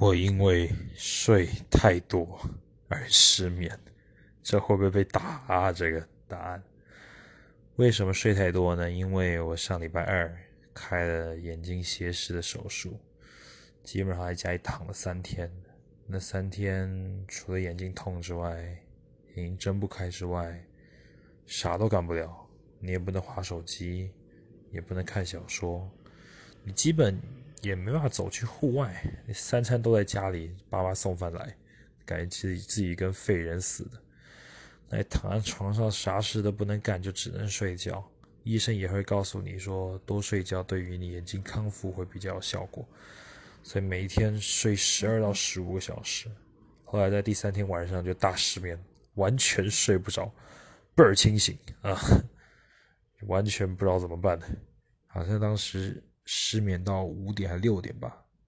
我因为睡太多而失眠，这会不会被打啊？这个答案。为什么睡太多呢？因为我上礼拜二开了眼睛斜视的手术，基本上在家里躺了三天。那三天除了眼睛痛之外，眼睛睁不开之外，啥都干不了。你也不能划手机，也不能看小说，你基本。也没办法走去户外，三餐都在家里，爸妈送饭来，感觉自己自己跟废人似的。那躺在床上啥事都不能干，就只能睡觉。医生也会告诉你说，多睡觉对于你眼睛康复会比较有效果。所以每一天睡十二到十五个小时。后来在第三天晚上就大失眠，完全睡不着，倍儿清醒啊，完全不知道怎么办。好像当时。失眠到五点还六点吧，